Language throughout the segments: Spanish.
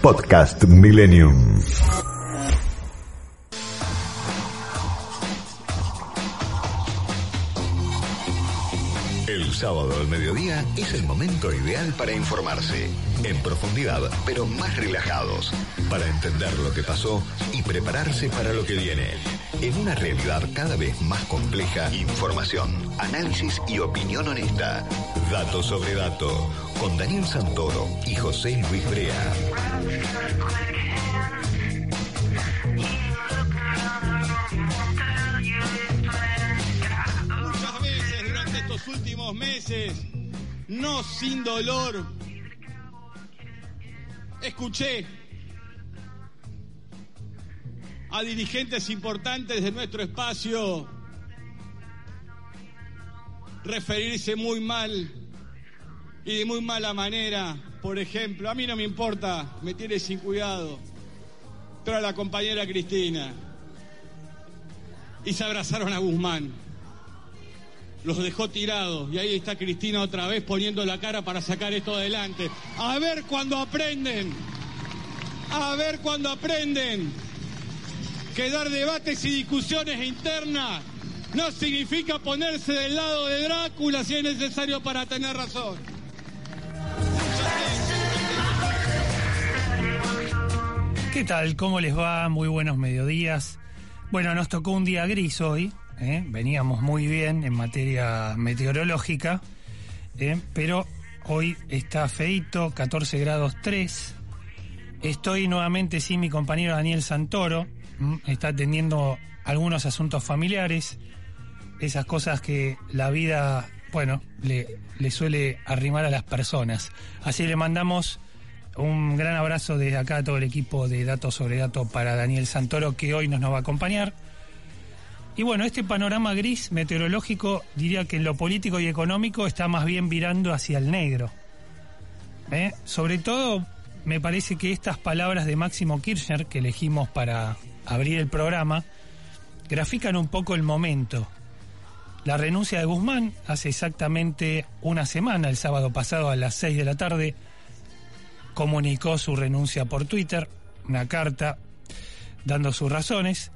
Podcast Millennium. Sábado al mediodía es el momento ideal para informarse, en profundidad, pero más relajados, para entender lo que pasó y prepararse para lo que viene. En una realidad cada vez más compleja, información, análisis y opinión honesta. Dato sobre dato, con Daniel Santoro y José Luis Brea. Meses, no sin dolor, escuché a dirigentes importantes de nuestro espacio referirse muy mal y de muy mala manera. Por ejemplo, a mí no me importa, me tiene sin cuidado, pero a la compañera Cristina. Y se abrazaron a Guzmán. Los dejó tirados y ahí está Cristina otra vez poniendo la cara para sacar esto adelante. A ver cuando aprenden. A ver cuando aprenden que dar debates y discusiones internas no significa ponerse del lado de Drácula si es necesario para tener razón. ¿Qué tal? ¿Cómo les va? Muy buenos mediodías. Bueno, nos tocó un día gris hoy. ¿Eh? Veníamos muy bien en materia meteorológica, ¿eh? pero hoy está feito, 14 grados 3. Estoy nuevamente sin mi compañero Daniel Santoro. Está atendiendo algunos asuntos familiares, esas cosas que la vida, bueno, le, le suele arrimar a las personas. Así le mandamos un gran abrazo desde acá a todo el equipo de Datos sobre Datos para Daniel Santoro, que hoy nos, nos va a acompañar. Y bueno, este panorama gris meteorológico diría que en lo político y económico está más bien virando hacia el negro. ¿Eh? Sobre todo, me parece que estas palabras de Máximo Kirchner que elegimos para abrir el programa grafican un poco el momento. La renuncia de Guzmán hace exactamente una semana, el sábado pasado a las 6 de la tarde, comunicó su renuncia por Twitter, una carta dando sus razones.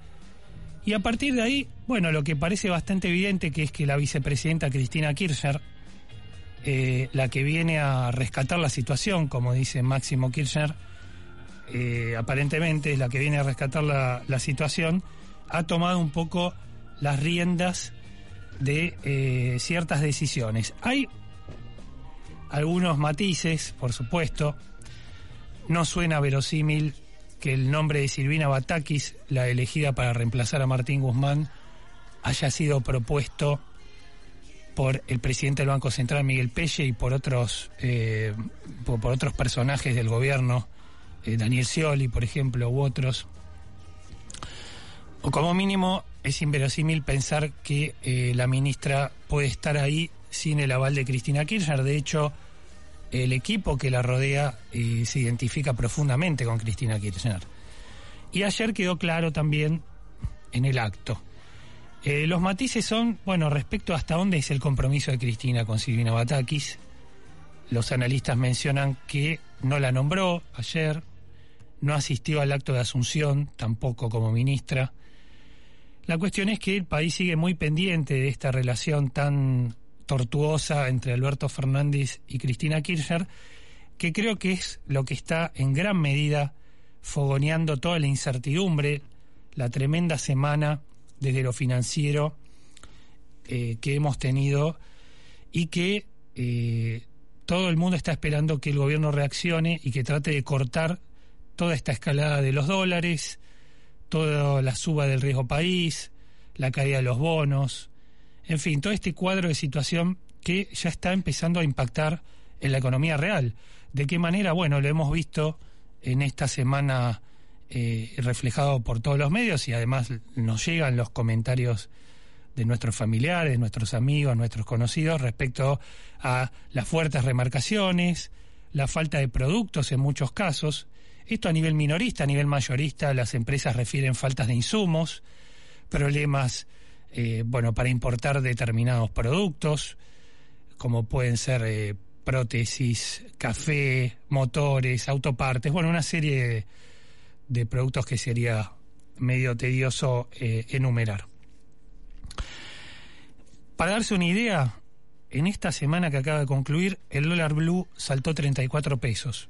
Y a partir de ahí, bueno, lo que parece bastante evidente que es que la vicepresidenta Cristina Kirchner, eh, la que viene a rescatar la situación, como dice Máximo Kirchner, eh, aparentemente es la que viene a rescatar la, situación, ha tomado un poco las riendas de eh, ciertas decisiones. Hay algunos matices, por supuesto, no suena verosímil que el nombre de Silvina Batakis, la elegida para reemplazar a Martín Guzmán, haya sido propuesto por el presidente del Banco Central, Miguel Pelle, y por otros, eh, por, otros personajes del gobierno, eh, Daniel Scioli, por ejemplo, u otros. O como mínimo, es inverosímil pensar que eh, la ministra puede estar ahí sin el aval de Cristina Kirchner. De hecho, el equipo que la rodea se identifica profundamente con Cristina Kirchner. Y ayer quedó claro también en el acto. Eh, los matices son, bueno, respecto a hasta dónde es el compromiso de Cristina con Silvina Batakis. Los analistas mencionan que no la nombró ayer, no asistió al acto de asunción, tampoco como ministra. La cuestión es que el país sigue muy pendiente de esta relación tan tortuosa entre Alberto Fernández y Cristina Kirchner, que creo que es lo que está en gran medida fogoneando toda la incertidumbre, la tremenda semana desde lo financiero eh, que hemos tenido y que eh, todo el mundo está esperando que el gobierno reaccione y que trate de cortar toda esta escalada de los dólares, toda la suba del riesgo país, la caída de los bonos, en fin, todo este cuadro de situación que ya está empezando a impactar en la economía real. ¿De qué manera? Bueno, lo hemos visto en esta semana eh, reflejado por todos los medios y además nos llegan los comentarios de nuestros familiares, nuestros amigos, nuestros conocidos respecto a las fuertes remarcaciones, la falta de productos en muchos casos. Esto a nivel minorista, a nivel mayorista, las empresas refieren faltas de insumos, problemas, eh, bueno, para importar determinados productos, como pueden ser eh, prótesis, café, motores, autopartes, bueno, una serie de, productos que sería medio tedioso eh, enumerar. Para darse una idea, en esta semana que acaba de concluir, el dólar blue saltó 34 pesos.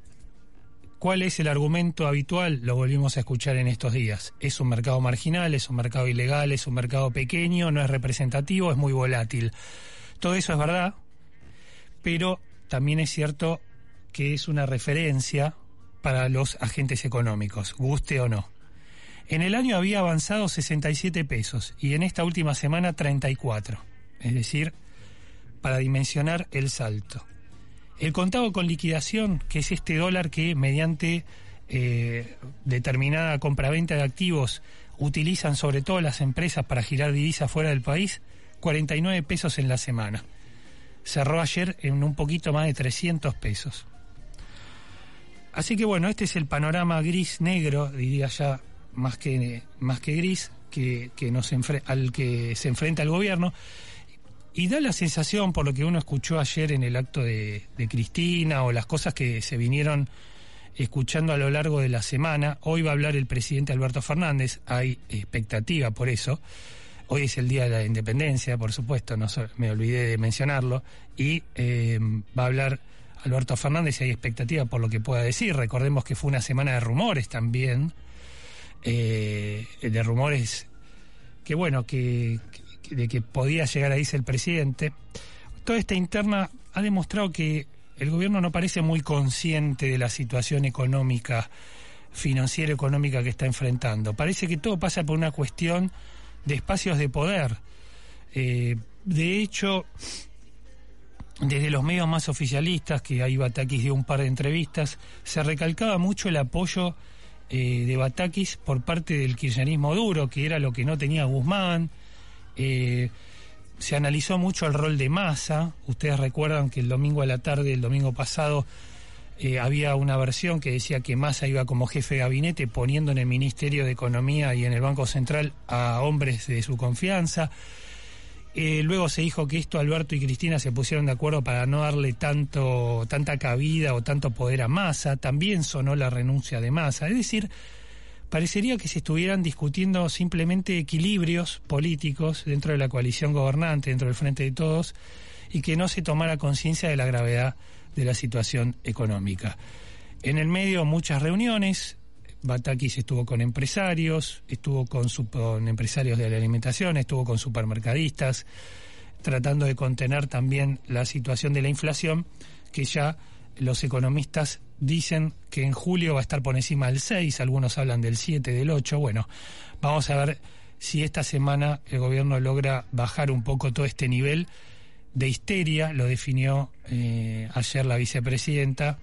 ¿Cuál es el argumento habitual? Lo volvimos a escuchar en estos días. Es un mercado marginal, es un mercado ilegal, es un mercado pequeño, no es representativo, es muy volátil. Todo eso es verdad, pero también es cierto que es una referencia para los agentes económicos, guste o no. En el año había avanzado 67 pesos y en esta última semana 34, es decir, para dimensionar el salto. El contado con liquidación, que es este dólar que mediante eh, determinada compraventa de activos utilizan sobre todo las empresas para girar divisas fuera del país, 49 pesos en la semana. Cerró ayer en un poquito más de 300 pesos. Así que bueno, este es el panorama gris-negro, diría ya más que, más que gris, que, que nos al que se enfrenta el gobierno. Y da la sensación, por lo que uno escuchó ayer en el acto de, Cristina o las cosas que se vinieron escuchando a lo largo de la semana, hoy va a hablar el presidente Alberto Fernández, hay expectativa por eso. Hoy es el Día de la Independencia, por supuesto, no me olvidé de mencionarlo, y eh, va a hablar Alberto Fernández y hay expectativa por lo que pueda decir. Recordemos que fue una semana de rumores también, eh, de rumores que bueno, que, de que podía llegar a irse el presidente. Toda esta interna ha demostrado que el gobierno no parece muy consciente de la situación económica, financiera económica que está enfrentando. Parece que todo pasa por una cuestión de espacios de poder. Eh, de hecho, desde los medios más oficialistas, que ahí Batakis dio un par de entrevistas, se recalcaba mucho el apoyo eh, de Batakis por parte del kirchnerismo duro, que era lo que no tenía Guzmán, eh, se analizó mucho el rol de Massa. Ustedes recuerdan que el domingo a la tarde, el domingo pasado, eh, había una versión que decía que Massa iba como jefe de gabinete poniendo en el Ministerio de Economía y en el Banco Central a hombres de su confianza. Eh, luego se dijo que esto Alberto y Cristina se pusieron de acuerdo para no darle tanto, tanta cabida o tanto poder a Massa. También sonó la renuncia de Massa. Es decir, parecería que se estuvieran discutiendo simplemente equilibrios políticos dentro de la coalición gobernante, dentro del Frente de Todos, y que no se tomara conciencia de la gravedad de la situación económica. En el medio muchas reuniones, Batakis estuvo con empresarios, estuvo con, con empresarios de la alimentación, estuvo con supermercadistas, tratando de contener también la situación de la inflación, que ya los economistas dicen que en julio va a estar por encima del 6, algunos hablan del 7, del 8. Bueno, vamos a ver si esta semana el gobierno logra bajar un poco todo este nivel de histeria, lo definió eh, ayer la vicepresidenta,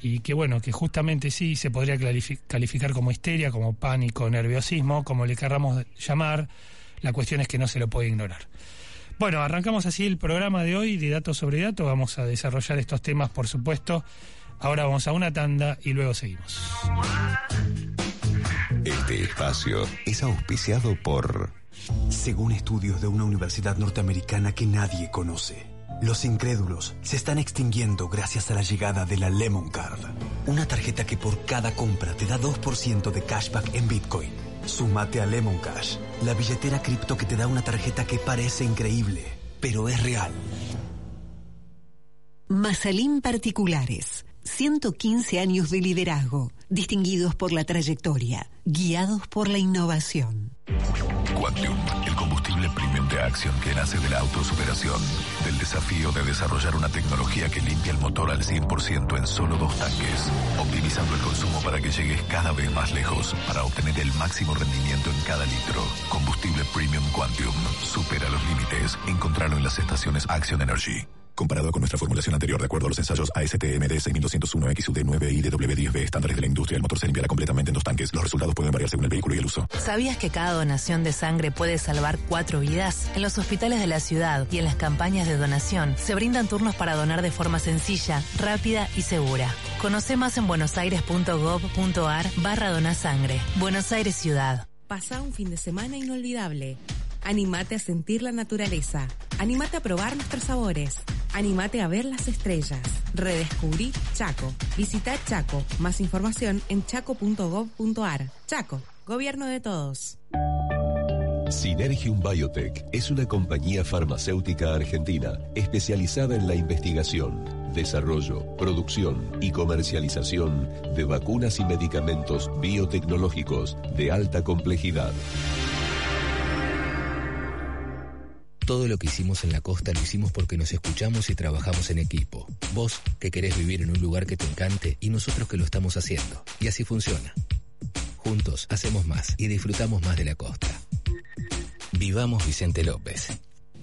y que bueno, que justamente sí se podría calificar como histeria, como pánico, nerviosismo, como le querramos llamar, la cuestión es que no se lo puede ignorar. Bueno, arrancamos así el programa de hoy de Datos sobre Datos, vamos a desarrollar estos temas, por supuesto, Ahora vamos a una tanda y luego seguimos. Este espacio es auspiciado por... Según estudios de una universidad norteamericana que nadie conoce, los incrédulos se están extinguiendo gracias a la llegada de la Lemon Card, una tarjeta que por cada compra te da 2% de cashback en Bitcoin. Súmate a Lemon Cash, la billetera cripto que te da una tarjeta que parece increíble, pero es real. Masalín Particulares 115 años de liderazgo, distinguidos por la trayectoria, guiados por la innovación. Quantum, el combustible premium de acción que nace de la autosuperación, del desafío de desarrollar una tecnología que limpia el motor al 100% en solo dos tanques, optimizando el consumo para que llegues cada vez más lejos, para obtener el máximo rendimiento en cada litro. Combustible premium Quantum, supera los límites. Encontralo en las estaciones Action Energy. Comparado con nuestra formulación anterior, de acuerdo a los ensayos ASTM de 6201 XUD 9 y DW10B estándares de la industria, el motor se limpiará completamente en dos tanques. Los resultados pueden variar según el vehículo y el uso. ¿Sabías que cada donación de sangre puede salvar cuatro vidas? En los hospitales de la ciudad y en las campañas de donación se brindan turnos para donar de forma sencilla, rápida y segura. Conoce más en buenosaires.gov.ar barra donasangre. Buenos Aires Ciudad. Pasa un fin de semana inolvidable. Animate a sentir la naturaleza. Animate a probar nuestros sabores. Animate a ver las estrellas. Redescubrí Chaco. Visita Chaco. Más información en chaco.gov.ar. Chaco, gobierno de todos. Synergium Biotech es una compañía farmacéutica argentina especializada en la investigación, desarrollo, producción y comercialización de vacunas y medicamentos biotecnológicos de alta complejidad. Todo lo que hicimos en la costa lo hicimos porque nos escuchamos y trabajamos en equipo. Vos que querés vivir en un lugar que te encante y nosotros que lo estamos haciendo. Y así funciona. Juntos hacemos más y disfrutamos más de la costa. Vivamos Vicente López.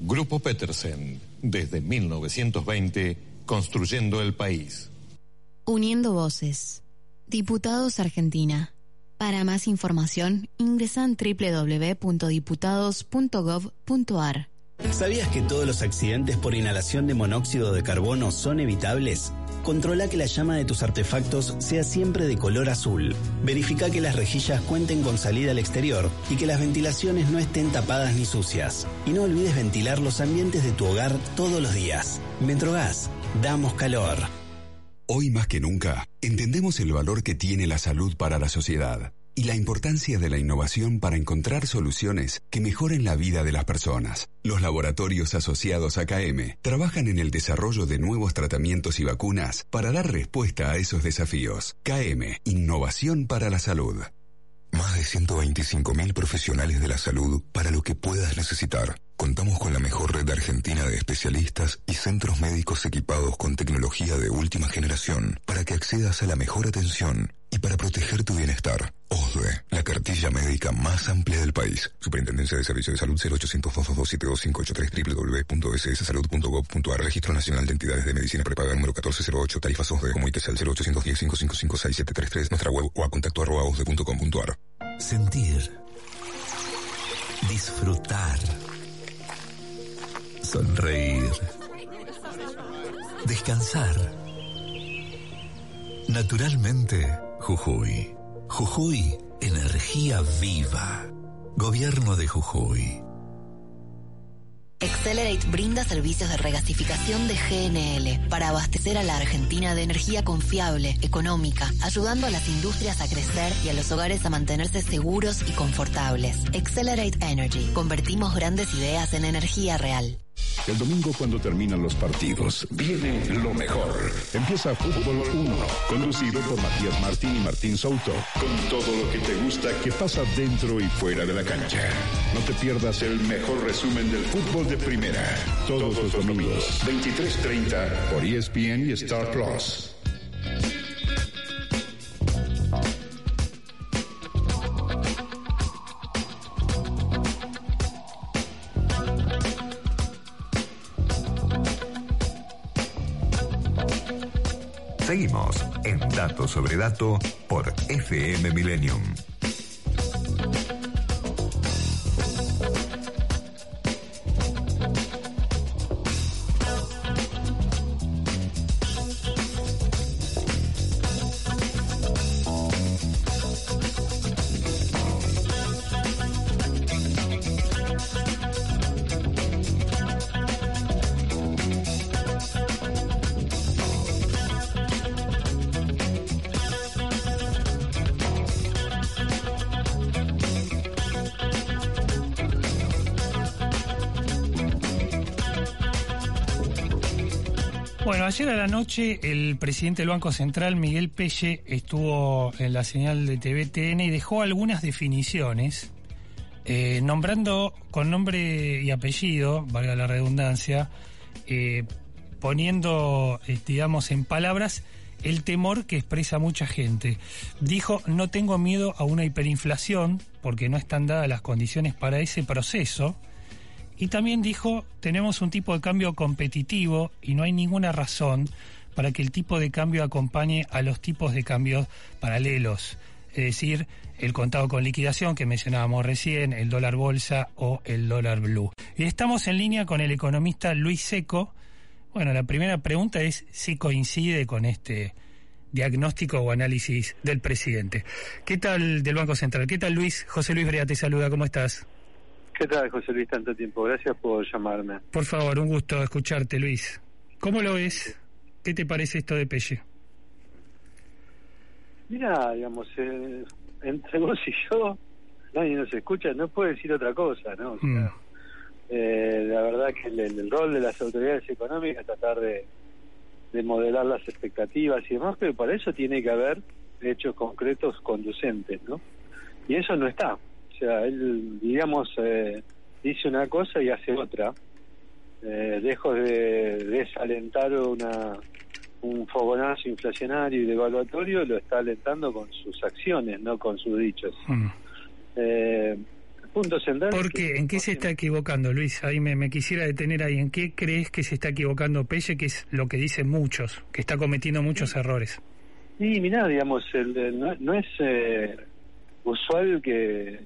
Grupo Petersen, desde 1920, construyendo el país. Uniendo voces. Diputados Argentina. Para más información, ingresan www.diputados.gov.ar. ¿Sabías que todos los accidentes por inhalación de monóxido de carbono son evitables? Controla que la llama de tus artefactos sea siempre de color azul. Verifica que las rejillas cuenten con salida al exterior y que las ventilaciones no estén tapadas ni sucias. Y no olvides ventilar los ambientes de tu hogar todos los días. Metrogas, damos calor. Hoy más que nunca, entendemos el valor que tiene la salud para la sociedad y la importancia de la innovación para encontrar soluciones que mejoren la vida de las personas. Los laboratorios asociados a KM trabajan en el desarrollo de nuevos tratamientos y vacunas para dar respuesta a esos desafíos. KM, Innovación para la Salud. Más de 125.000 profesionales de la salud para lo que puedas necesitar. Contamos con la mejor red argentina de especialistas y centros médicos equipados con tecnología de última generación para que accedas a la mejor atención y para proteger tu bienestar. OSDE, la cartilla médica más amplia del país. Superintendencia de Servicios de Salud 0800 222 www.sssalud.gov.ar Registro Nacional de Entidades de Medicina Prepaga número 1408 Tarifas OSDE Comuníquese al 0810 555 6733 Nuestra web o a contacto arroba osde.com.ar Sentir Disfrutar Sonreír Descansar Naturalmente Jujuy. Jujuy, energía viva. Gobierno de Jujuy. Accelerate brinda servicios de regasificación de GNL para abastecer a la Argentina de energía confiable, económica, ayudando a las industrias a crecer y a los hogares a mantenerse seguros y confortables. Accelerate Energy. Convertimos grandes ideas en energía real. El domingo cuando terminan los partidos, viene lo mejor. Empieza Fútbol 1, conducido por Matías Martín y Martín Souto, con todo lo que te gusta que pasa dentro y fuera de la cancha. No te pierdas el mejor resumen del fútbol de primera, todos los domingos, 23.30 por ESPN y Star Plus. Seguimos en Dato sobre Dato por FM Millennium. Ayer a la noche el presidente del Banco Central, Miguel Pelle, estuvo en la señal de TVTN y dejó algunas definiciones, eh, nombrando con nombre y apellido, valga la redundancia, eh, poniendo, eh, digamos, en palabras el temor que expresa mucha gente. Dijo, no tengo miedo a una hiperinflación porque no están dadas las condiciones para ese proceso Y también dijo, tenemos un tipo de cambio competitivo y no hay ninguna razón para que el tipo de cambio acompañe a los tipos de cambios paralelos, es decir, el contado con liquidación que mencionábamos recién, el dólar bolsa o el dólar blue. Y estamos en línea con el economista Luis Seco. Bueno, la primera pregunta es si coincide con este diagnóstico o análisis del presidente. ¿Qué tal del Banco Central? ¿Qué tal Luis? José Luis Brea te saluda, ¿cómo estás? ¿Qué tal José Luis? Tanto tiempo, gracias por llamarme. Por favor, un gusto escucharte Luis. ¿Cómo lo ves? ¿Qué te parece esto de Pelle? Mira, digamos, eh, entre vos y yo, nadie nos escucha, no puede decir otra cosa, ¿no? O sea, Mm. eh, la verdad que el, el rol de las autoridades económicas es tratar de, de modelar las expectativas y demás, pero para eso tiene que haber hechos concretos conducentes, ¿no? Y eso no está. O sea, él, digamos, eh, dice una cosa y hace otra. Eh, lejos de desalentar una, un fogonazo inflacionario y devaluatorio, lo está alentando con sus acciones, no con sus dichos. Mm. Eh, punto central. ¿Por qué? ¿En qué se está equivocando, Luis? Ahí me, me quisiera detener ahí. ¿En qué crees que se está equivocando Pelle, que es lo que dicen muchos, que está cometiendo muchos errores? Y mirá, digamos, el, el- no, no es eh, usual que eh,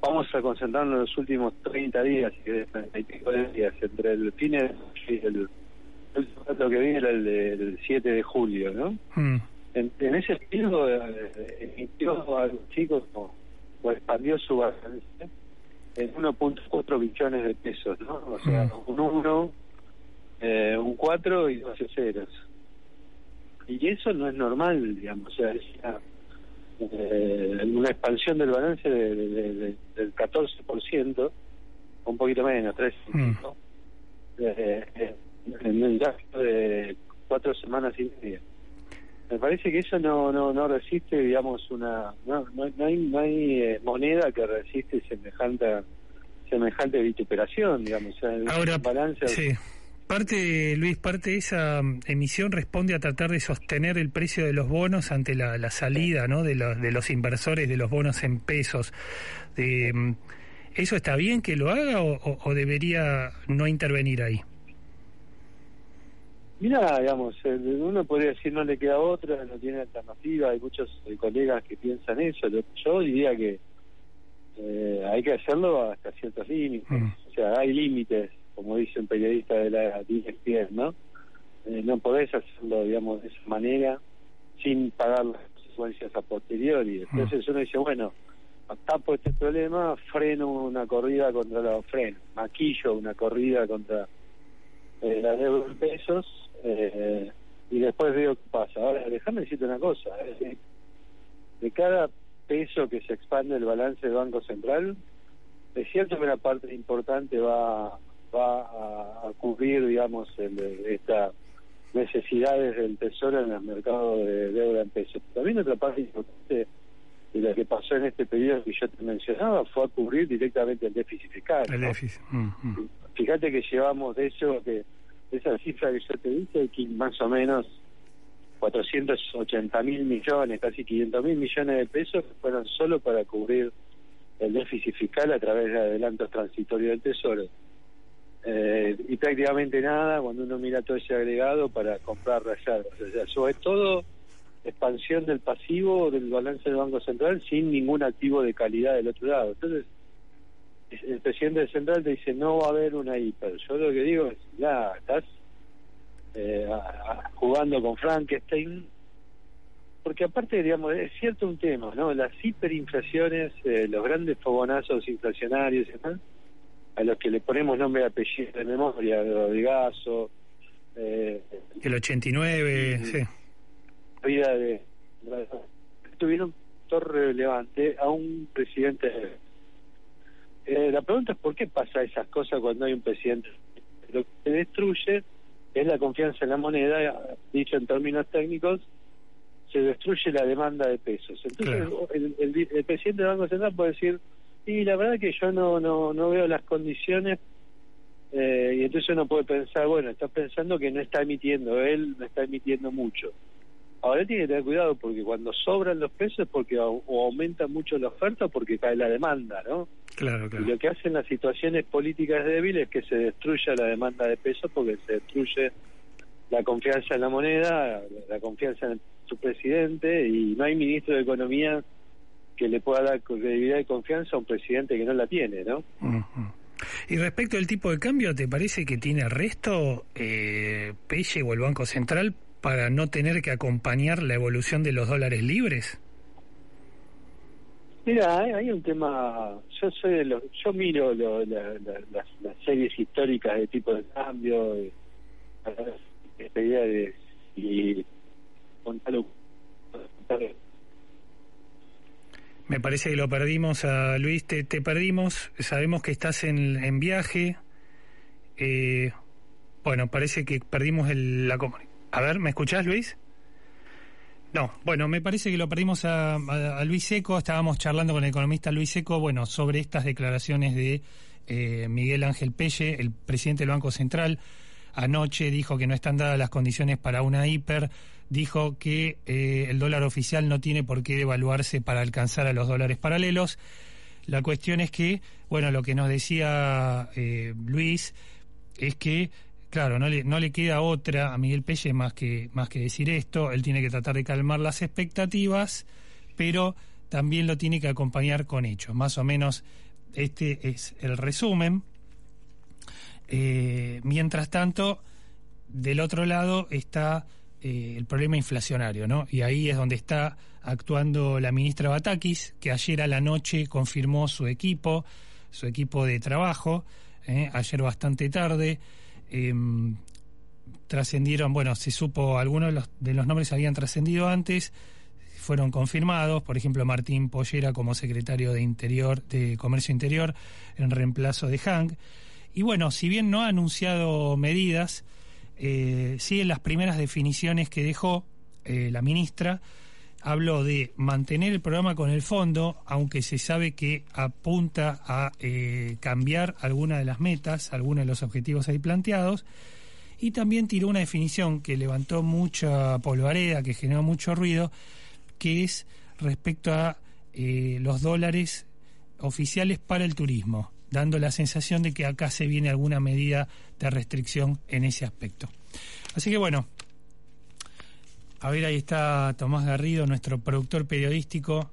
vamos a concentrarnos en los últimos 30 días, si querés, 30 y pico de días, entre el fin de y el, el último dato que vi era el del 7 de julio, ¿no? Mm. En, en ese periodo eh, emitió a los chicos o, o expandió su balance en 1.4 billones de pesos, ¿no? O sea, un 1, eh, un 4 y 12 ceros. Y eso no es normal, digamos, o sea, es una, eh, una expansión del balance de- de- de- del 14%, un poquito menos, 3, Mm. eh, eh, en un gasto de cuatro semanas y media. Me parece que eso no no no resiste, digamos, una no no, no hay no hay eh, moneda que resiste semejante semejante vituperación, digamos, o sea, es Ahora, balance sí. Parte, Luis, parte de esa mm, emisión responde a tratar de sostener el precio de los bonos ante la, la salida ¿no? de, los, de los inversores de los bonos en pesos. De, mm, ¿Eso está bien que lo haga o, debería no intervenir ahí? Mira, digamos, el- uno podría decir no le queda otra, no tiene alternativa, hay muchos eh, colegas que piensan eso, yo diría que eh, hay que hacerlo hasta ciertos límites, o sea, hay límites, como dice un periodista de la ESPN, ¿no? Eh, no podés hacerlo, digamos, de esa manera sin pagar las consecuencias a posteriori. Entonces uno dice, bueno, tapo este problema, freno una corrida contra los frenos, maquillo una corrida contra eh, la deuda en pesos eh, y después veo qué pasa. Ahora, déjame decirte una cosa, de cada peso que se expande el balance del Banco Central, es cierto que una parte importante va va a, a cubrir, digamos, el, estas necesidades del Tesoro en el mercado de deuda en pesos. También otra parte importante de lo que pasó en este periodo que yo te mencionaba fue a cubrir directamente el déficit fiscal. El ¿no? déficit. Mm, mm. Fíjate que llevamos de eso, que de esa cifra que yo te dije, que más o menos 480 mil millones, casi 500 mil millones de pesos que fueron solo para cubrir el déficit fiscal a través de adelantos transitorios del Tesoro. Eh, y prácticamente nada cuando uno mira todo ese agregado para comprar reservas. O sea, sobre todo expansión del pasivo del balance del Banco Central sin ningún activo de calidad del otro lado. Entonces, el presidente del Central te dice no va a haber una hiper. Yo lo que digo es, ya, estás eh, a- jugando con Frankenstein, porque aparte, digamos, es cierto un tema, ¿no? Las hiperinflaciones, eh, los grandes fogonazos inflacionarios y demás, a los que le ponemos nombre y apellido de memoria, de Rodrigazo, eh, El 89, sí. vida de tuvieron relevante a un presidente. Eh, la pregunta es por qué pasa esas cosas cuando hay un presidente lo que se destruye es la confianza en la moneda dicho en términos técnicos se destruye la demanda de pesos. Entonces el, el- el presidente del Banco Central puede decir y la verdad que yo no no no veo las condiciones eh, y entonces uno puede pensar bueno está pensando que no está emitiendo él no está emitiendo mucho Ahora tiene que tener cuidado porque cuando sobran los pesos es porque o aumenta mucho la oferta o porque cae la demanda, ¿no? Claro, claro. Y lo que hacen las situaciones políticas débiles es que se destruya la demanda de pesos porque se destruye la confianza en la moneda, la confianza en su presidente y no hay ministro de Economía que le pueda dar credibilidad y confianza a un presidente que no la tiene, ¿no? Y respecto al tipo de cambio, ¿te parece que tiene resto eh, Pelle o el Banco Central para no tener que acompañar la evolución de los dólares libres? Mira, hay, un tema. Yo soy de los, yo miro las, series históricas de tipo de cambio, esta idea de y me parece que lo perdimos a Luis, te, perdimos, sabemos que estás en, en viaje. Eh, bueno, parece que perdimos el, la comunicación. A ver, ¿me escuchás, Luis? No, bueno, me parece que lo perdimos a, Luis Seco. Estábamos charlando con el economista Luis Seco, bueno, sobre estas declaraciones de eh, Miguel Ángel Pelle, el presidente del Banco Central. Anoche dijo que no están dadas las condiciones para una hiper. Dijo que eh, el dólar oficial no tiene por qué devaluarse para alcanzar a los dólares paralelos. La cuestión es que, bueno, lo que nos decía eh, Luis es que Claro, no le, no le queda otra a Miguel Pelle más que, más que decir esto. Él tiene que tratar de calmar las expectativas, pero también lo tiene que acompañar con hechos. Más o menos este es el resumen. Eh, mientras tanto, del otro lado está eh, el problema inflacionario, ¿no? Y ahí es donde está actuando la ministra Batakis, que ayer a la noche confirmó su equipo, su equipo de trabajo, ¿eh? ayer bastante tarde. Em, trascendieron, bueno, se supo, algunos de los, de los nombres habían trascendido antes, fueron confirmados, por ejemplo, Martín Pollera como secretario de Interior, de Comercio Interior, en reemplazo de Hank. Y bueno, si bien no ha anunciado medidas, eh, sí en las primeras definiciones que dejó eh, la ministra, habló de mantener el programa con el fondo, aunque se sabe que apunta a eh, cambiar algunas de las metas, algunos de los objetivos ahí planteados, y también tiró una definición que levantó mucha polvareda, que generó mucho ruido, que es respecto a eh, los dólares oficiales para el turismo, dando la sensación de que acá se viene alguna medida de restricción en ese aspecto. Así que bueno, a ver, ahí está Tomás Garrido, nuestro productor periodístico,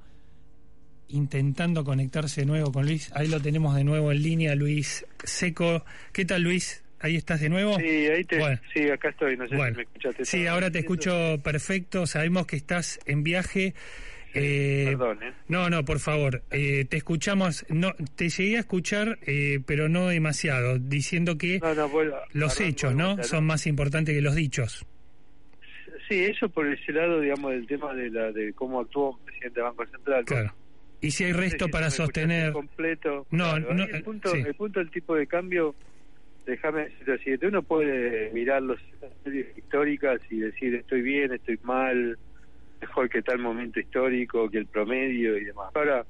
intentando conectarse de nuevo con Luis. Ahí lo tenemos de nuevo en línea, Luis Seco. ¿Qué tal, Luis? ¿Ahí estás de nuevo? Sí, ahí te, sí acá estoy, no sé si me escuchaste. Sí, ahora te escucho perfecto, sabemos que estás en viaje. Eh, Perdón, ¿eh? No, no, por favor, eh, te escuchamos, no, te llegué a escuchar, eh, pero no demasiado, diciendo que los hechos, ¿no? Son más importantes que los dichos. Sí, eso por ese lado, digamos, del tema de, la, de cómo actuó un presidente del Banco Central. Claro. Y si hay resto para sostener. Completo. No, no el, punto, el punto del tipo de cambio, déjame decirlo así: uno puede mirar las series históricas y decir estoy bien, estoy mal, mejor que tal momento histórico, que el promedio y demás. Ahora,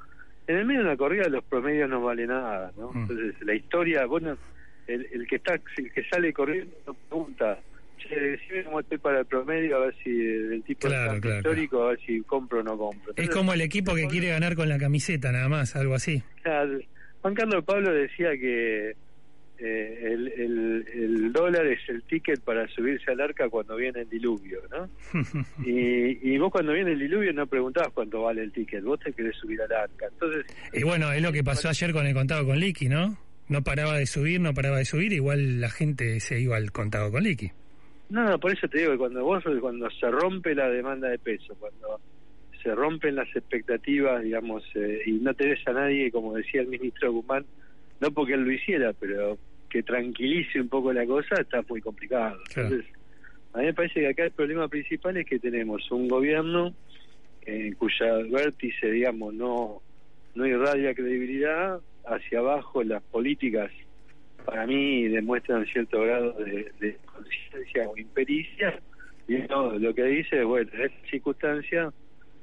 en el medio de una corrida los promedios no valen nada, ¿no? Mm. Entonces, la historia, bueno, el, el que está el que sale corriendo pregunta decime cómo estoy para el promedio, a ver si del tipo de histórico, a ver si compro o no compro. es como el equipo que quiere ganar con la camiseta, nada más, algo así. Juan Carlos Pablo decía que eh, el, el, el, dólar es el ticket para subirse al arca cuando viene el diluvio, ¿no? y, y vos cuando viene el diluvio no preguntabas cuánto vale el ticket, vos te querés subir al arca. Entonces, y bueno, es lo que pasó ayer con el contado con Liqui, ¿no? No paraba de subir, no paraba de subir, igual la gente se iba al contado con Liqui. No, no, por eso te digo que cuando vos, cuando se rompe la demanda de peso, cuando se rompen las expectativas, digamos, eh, y no tenés a nadie, como decía el ministro Guzmán, no porque él lo hiciera, pero que tranquilice un poco la cosa, está muy complicado. Entonces, a mí me parece que acá el problema principal es que tenemos un gobierno eh, cuya vértice, digamos, no, no irradia credibilidad, hacia abajo las políticas para mí demuestran cierto grado de, conciencia o impericia y no, lo que dice, bueno, en esta circunstancia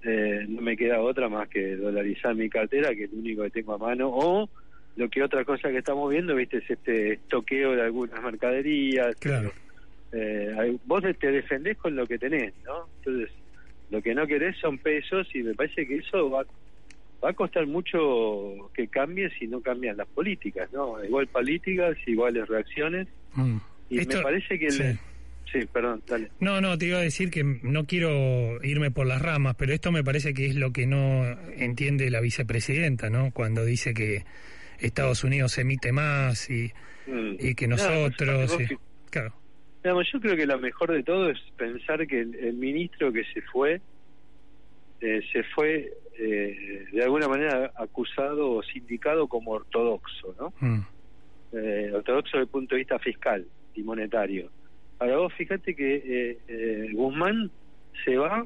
eh, no me queda otra más que dolarizar mi cartera, que es lo único que tengo a mano, o lo que otra cosa que estamos viendo, viste, es este estoqueo de algunas mercaderías. Claro. Eh, vos te defendés con lo que tenés, ¿no? Entonces, lo que no querés son pesos y me parece que eso va, va a costar mucho que cambie si no cambian las políticas, ¿no? Igual políticas, iguales reacciones. Mm. Y Esto- me parece que... el- sí. sí, perdón, dale. No, no, te iba a decir que no quiero irme por las ramas, pero esto me parece que es lo que no entiende la vicepresidenta, ¿no? Cuando dice que Estados Unidos emite más y, Mm. y que No, nosotros... y- claro. Digamos, yo creo que lo mejor de todo es pensar que el, el ministro que se fue, eh, se fue eh, de alguna manera acusado o sindicado como ortodoxo, ¿no? Mm. Eh, ortodoxo desde el punto de vista fiscal y monetario. Ahora vos fíjate que eh, eh, Guzmán se va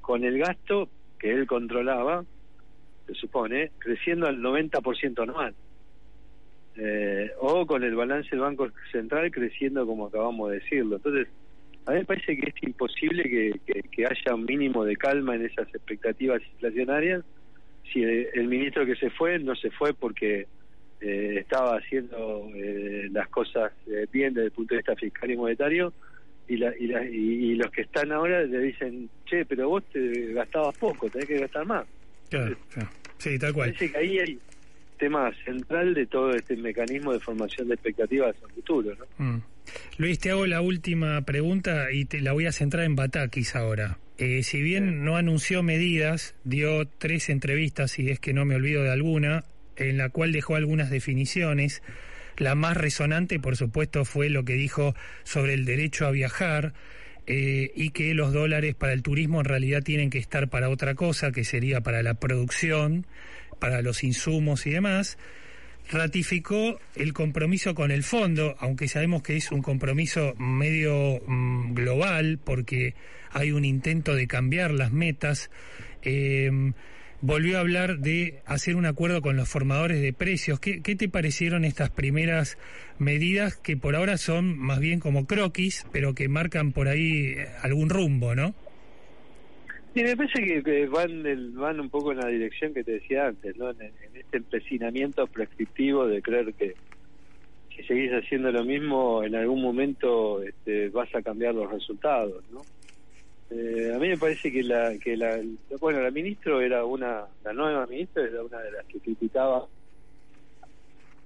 con el gasto que él controlaba, se supone, creciendo al 90% anual. Eh, o con el balance del Banco Central creciendo como acabamos de decirlo. Entonces, a mí me parece que es imposible que, que- haya un mínimo de calma en esas expectativas inflacionarias si el, ministro que se fue no se fue porque eh, estaba haciendo eh, las cosas eh, bien desde el punto de vista fiscal y monetario y, la, y, la- y los que están ahora le dicen, che, pero vos te gastabas poco, tenés que gastar más. Claro, claro. Sí, tal cual. Parece que ahí hay tema central de todo este mecanismo de formación de expectativas a futuro, ¿no? Mm. Luis, te hago la última pregunta y te la voy a centrar en Batakis ahora. Eh, si bien no anunció medidas, dio tres entrevistas, si es que no me olvido de alguna, en la cual dejó algunas definiciones. La más resonante, por supuesto, fue lo que dijo sobre el derecho a viajar eh, y que los dólares para el turismo en realidad tienen que estar para otra cosa, que sería para la producción, para los insumos y demás ratificó el compromiso con el fondo, aunque sabemos que es un compromiso medio mm, global, porque hay un intento de cambiar las metas. Eh, volvió a hablar de hacer un acuerdo con los formadores de precios. ¿Qué, te parecieron estas primeras medidas que por ahora son más bien como croquis, pero que marcan por ahí eh, algún rumbo, ¿no? Y me parece que, van del- van un poco en la dirección que te decía antes, ¿no? En, en este empecinamiento prescriptivo de creer que si seguís haciendo lo mismo, en algún momento este, vas a cambiar los resultados, ¿no? Eh, a mí me parece que la que la bueno la ministra era una la nueva ministra era una de las que criticaba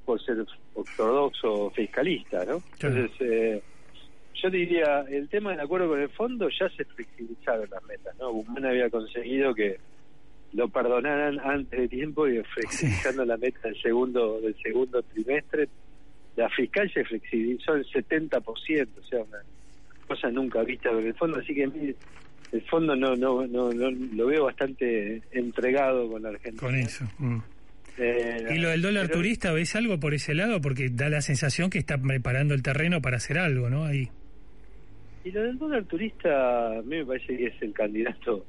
por ser ortodoxo fiscalista, ¿no? Entonces eh, yo diría, el tema del acuerdo con el fondo ya se flexibilizaron las metas, ¿no? Guzmán había conseguido que lo perdonaran antes de tiempo y flexibilizando la meta del segundo del segundo trimestre. La fiscal se flexibilizó el 70%, o sea, una cosa nunca vista con el fondo, así que el fondo no no no, no lo veo bastante entregado con la Argentina. Con eso. mm. Eh, ¿Y lo del dólar pero- turista, ves algo por ese lado? Porque da la sensación que está preparando el terreno para hacer algo, ¿no? Ahí. Y lo del dólar turista, a mí me parece que es el candidato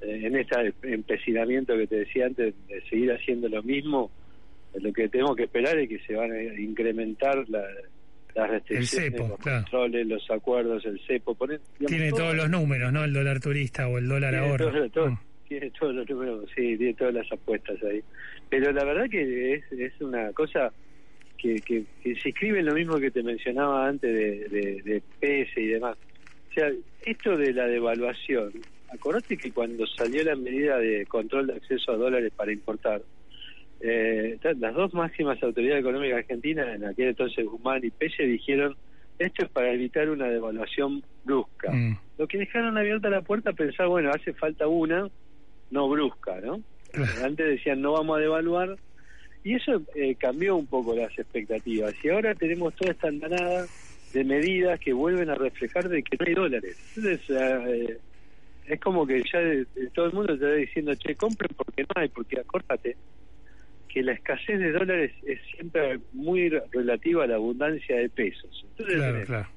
eh, en este empecinamiento que te decía antes de seguir haciendo lo mismo. Lo que tenemos que esperar es que se van a incrementar la- las restricciones, cepo, los claro. controles, los acuerdos, el cepo. digamos, Tiene todo- todos los números, ¿no? El dólar turista o el dólar tiene todo- todo- Mm. tiene todos los números, sí, tiene todas las apuestas ahí. Pero la verdad que es, es una cosa que, que, que se escribe en lo mismo que te mencionaba antes de, de, de PS y demás. O sea, esto de la devaluación, acordate que cuando salió la medida de control de acceso a dólares para importar, eh, las dos máximas autoridades económicas argentinas, en aquel entonces Guzmán y Pelle, dijeron esto es para evitar una devaluación brusca. Mm. Lo que dejaron abierta la puerta a pensar, bueno, hace falta una, no brusca, ¿no? Antes decían no vamos a devaluar y eso eh, cambió un poco las expectativas y ahora tenemos toda esta andanada de medidas que vuelven a reflejar de que no hay dólares. Entonces eh, es como que ya de- todo el mundo te está diciendo, che, compren porque no hay, porque acórdate que la escasez de dólares es siempre muy relativa a la abundancia de pesos. Entonces, Claro, tenés claro.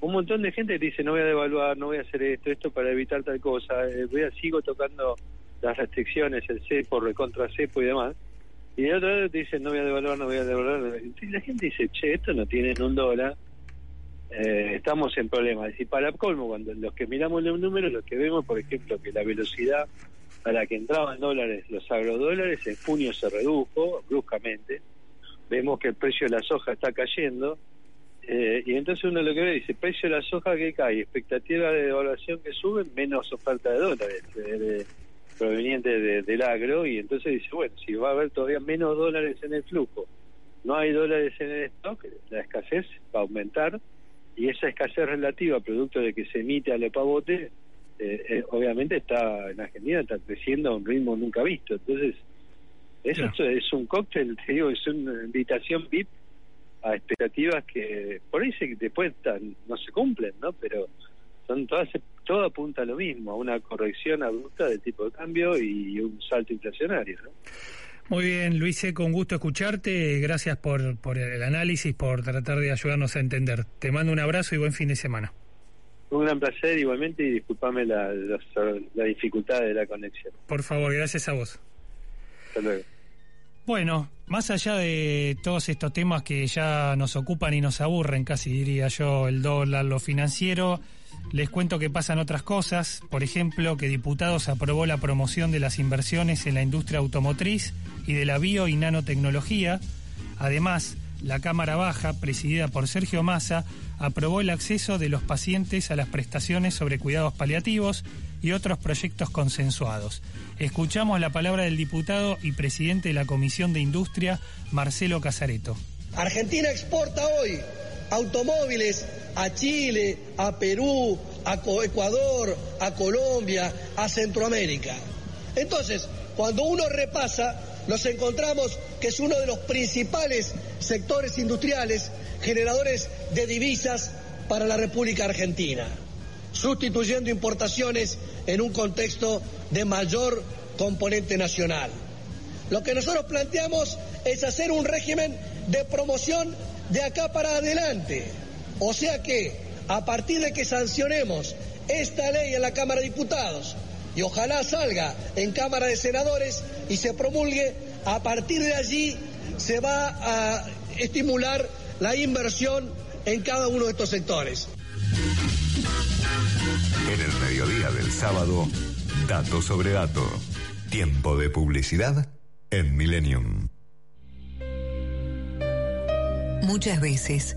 un montón de gente que dice no voy a devaluar, no voy a hacer esto, esto para evitar tal cosa, eh, voy a sigo tocando las restricciones, el cepo, recontra cepo y demás. Y de otro lado te dicen no voy a devaluar, no voy a devaluar. Entonces la gente dice, che, esto no tiene un dólar, eh, estamos en problemas. Y para colmo, cuando los que miramos los números, los que vemos, por ejemplo, que la velocidad a la que entraban dólares los agrodólares en junio se redujo bruscamente. Vemos que el precio de la soja está cayendo. Eh, y entonces uno lo que ve dice, precio de la soja que cae, expectativa de devaluación que sube, menos oferta de dólares de, proveniente del agro, y entonces dice, bueno, si va a haber todavía menos dólares en el flujo, no hay dólares en el stock, la escasez va a aumentar, y esa escasez relativa, producto de que se emite al pavote, eh, eh, obviamente está en Argentina está creciendo a un ritmo nunca visto. Entonces, eso es un cóctel, te digo, es una invitación VIP a expectativas que por ahí se, después no se cumplen, ¿no? Pero son todas todo apunta a lo mismo, a una corrección abrupta del tipo de cambio y un salto inflacionario, ¿no? Muy bien, Luis, con gusto escucharte. Gracias por, por el análisis, por tratar de ayudarnos a entender. Te mando un abrazo y buen fin de semana. Un gran placer igualmente y disculpame la, la, dificultad de la conexión. Por favor, gracias a vos. Hasta luego. Bueno, más allá de todos estos temas que ya nos ocupan y nos aburren, casi diría yo, el dólar, lo financiero, les cuento que pasan otras cosas. Por ejemplo, que diputados aprobó la promoción de las inversiones en la industria automotriz y de la bio y nanotecnología. Además, la Cámara Baja, presidida por Sergio Massa, aprobó el acceso de los pacientes a las prestaciones sobre cuidados paliativos y otros proyectos consensuados. Escuchamos la palabra del diputado y presidente de la Comisión de Industria, Marcelo Casareto. Argentina exporta hoy automóviles a Chile, a Perú, a Ecuador, a Colombia, a Centroamérica. Entonces, cuando uno repasa, nos encontramos que es uno de los principales sectores industriales generadores de divisas para la República Argentina, sustituyendo importaciones en un contexto de mayor componente nacional. Lo que nosotros planteamos es hacer un régimen de promoción de acá para adelante. O sea que, a partir de que sancionemos esta ley en la Cámara de Diputados y ojalá salga en Cámara de Senadores y se promulgue, a partir de allí se va a estimular la inversión en cada uno de estos sectores. En el mediodía del sábado, dato sobre dato. Tiempo de publicidad en Millennium. Muchas veces,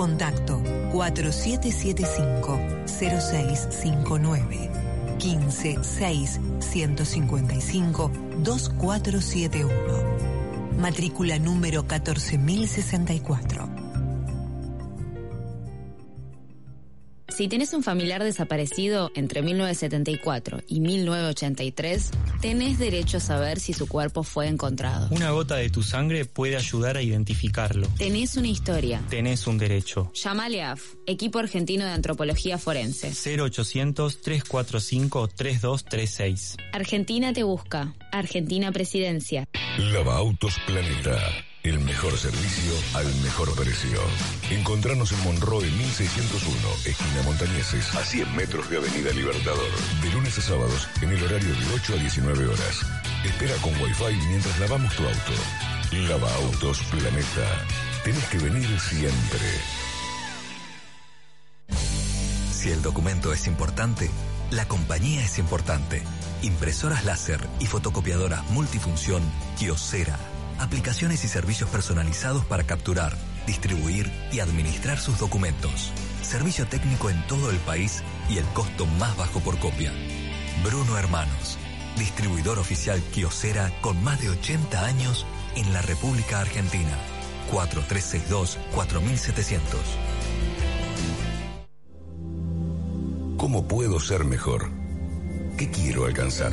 Contacto. 4775-0659 156 155 2471 matrícula número 14064. Si tenés un familiar desaparecido entre 1974 y 1983, tenés derecho a saber si su cuerpo fue encontrado. Una gota de tu sangre puede ayudar a identificarlo. Tenés una historia. Tenés un derecho. Llamale AF, Equipo Argentino de Antropología Forense. 0800-345-3236. Argentina te busca. Argentina Presidencia. Lava Autos Planeta. El mejor servicio al mejor precio. Encontrarnos en Monroe 1601, esquina Montañeses, a 100 metros de Avenida Libertador. De lunes a sábados, en el horario de 8 a 19 horas. Espera con Wi-Fi mientras lavamos tu auto. Lava Autos Planeta. Tienes que venir siempre. Si el documento es importante, la compañía es importante. Impresoras láser y fotocopiadoras multifunción Kiosera aplicaciones y servicios personalizados para capturar, distribuir y administrar sus documentos. Servicio técnico en todo el país y el costo más bajo por copia. Bruno Hermanos, distribuidor oficial Kiosera con más de 80 años en la República Argentina. 4362-4700. ¿Cómo puedo ser mejor? ¿Qué quiero alcanzar?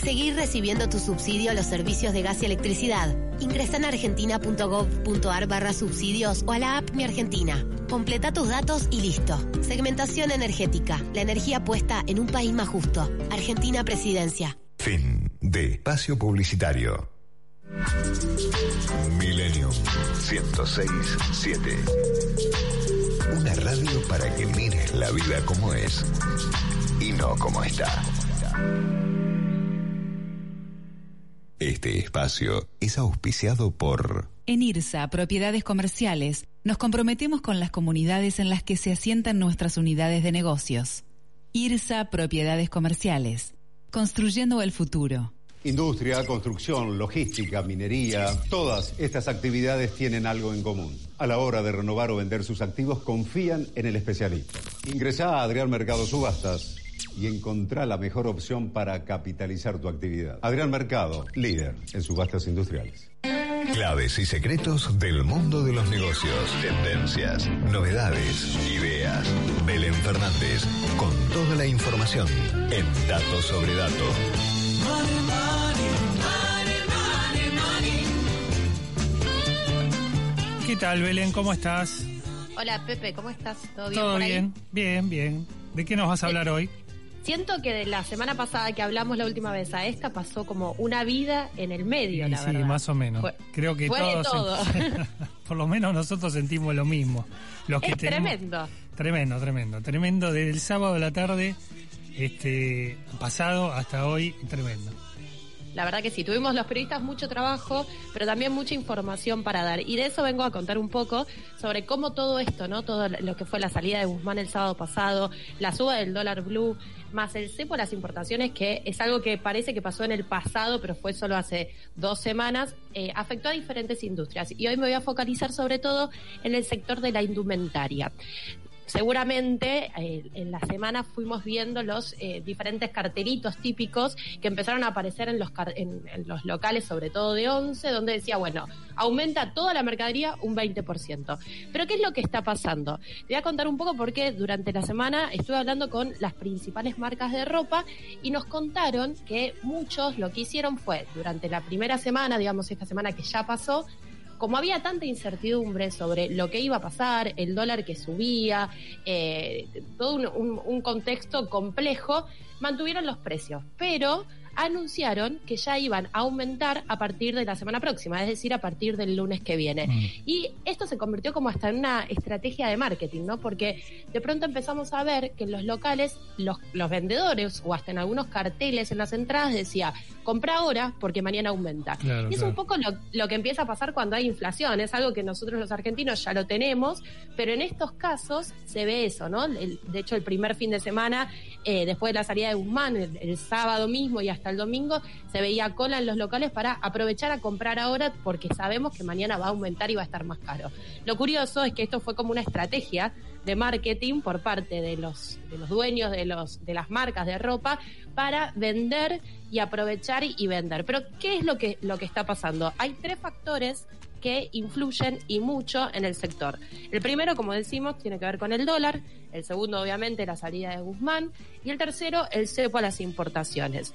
seguir recibiendo tu subsidio a los servicios de gas y electricidad, ingresa en argentina.gov.ar barra subsidios o a la app Mi Argentina. Completa tus datos y listo. Segmentación energética. La energía puesta en un país más justo. Argentina Presidencia. Fin de espacio publicitario. Millennium 1067. Una radio para que mires la vida como es y no como está. Este espacio es auspiciado por En IRSA, Propiedades Comerciales, nos comprometemos con las comunidades en las que se asientan nuestras unidades de negocios. IRSA, Propiedades Comerciales, construyendo el futuro. Industria, construcción, logística, minería, todas estas actividades tienen algo en común. A la hora de renovar o vender sus activos, confían en el especialista. Ingresá a Adrián Mercado Subastas y encontrá la mejor opción para capitalizar tu actividad. Adrián Mercado, líder en subastas industriales. Claves y secretos del mundo de los negocios, tendencias, novedades, ideas. Belén Fernández, con toda la información en Datos sobre Dato. ¿Qué tal, Belén? ¿Cómo estás? Hola Pepe, ¿cómo estás? ¿Todo bien? ¿Todo por ahí? bien? Bien, bien. ¿De qué nos vas a hablar hoy? Siento que de la semana pasada que hablamos la última vez a esta pasó como una vida en el medio, Sí, la sí, verdad. más o menos. Fue- Creo que fue de todos, todo. por lo menos nosotros sentimos lo mismo. Los que es tenemos- tremendo. Tremendo, tremendo, tremendo. Desde el sábado a la tarde, este, pasado hasta hoy, tremendo. La verdad que sí, tuvimos los periodistas mucho trabajo, pero también mucha información para dar. Y de eso vengo a contar un poco sobre cómo todo esto, ¿no? Todo lo que fue la salida de Guzmán el sábado pasado, la suba del dólar blue, más el cepo las importaciones, que es algo que parece que pasó en el pasado, pero fue solo hace dos semanas, eh, afectó a diferentes industrias. Y hoy me voy a focalizar sobre todo en el sector de la indumentaria seguramente eh, en la semana fuimos viendo los eh, diferentes cartelitos típicos que empezaron a aparecer en los, en los locales, sobre todo de 11, donde decía, bueno, aumenta toda la mercadería un 20%. Pero ¿qué es lo que está pasando? Te voy a contar un poco porque durante la semana estuve hablando con las principales marcas de ropa y nos contaron que muchos lo que hicieron fue, durante la primera semana, digamos esta semana que ya pasó, como había tanta incertidumbre sobre lo que iba a pasar, el dólar que subía, eh, todo un, un- un contexto complejo, mantuvieron los precios, pero anunciaron que ya iban a aumentar a partir de la semana próxima, es decir, a partir del lunes que viene. Y esto se convirtió como hasta en una estrategia de marketing, ¿no? Porque de pronto empezamos a ver que en los locales, los, los vendedores o hasta en algunos carteles en las entradas decía, compra ahora porque mañana aumenta. Claro, y es claro. un poco lo, lo que empieza a pasar cuando hay inflación, es algo que nosotros los argentinos ya lo tenemos, pero en estos casos se ve eso, ¿no? El- de hecho, el primer fin de semana, eh, después de la salida de Guzmán, el, el sábado mismo y hasta el domingo, se veía cola en los locales para aprovechar a comprar ahora porque sabemos que mañana va a aumentar y va a estar más caro. Lo curioso es que esto fue como una estrategia de marketing por parte de los, de los dueños de, los, de las marcas de ropa para vender y aprovechar y vender. Pero, ¿qué es lo que, lo que está pasando? Hay tres factores que influyen y mucho en el sector. El primero, como decimos, tiene que ver con el dólar, el segundo, obviamente, la salida de Guzmán, y el tercero, el cepo a las importaciones.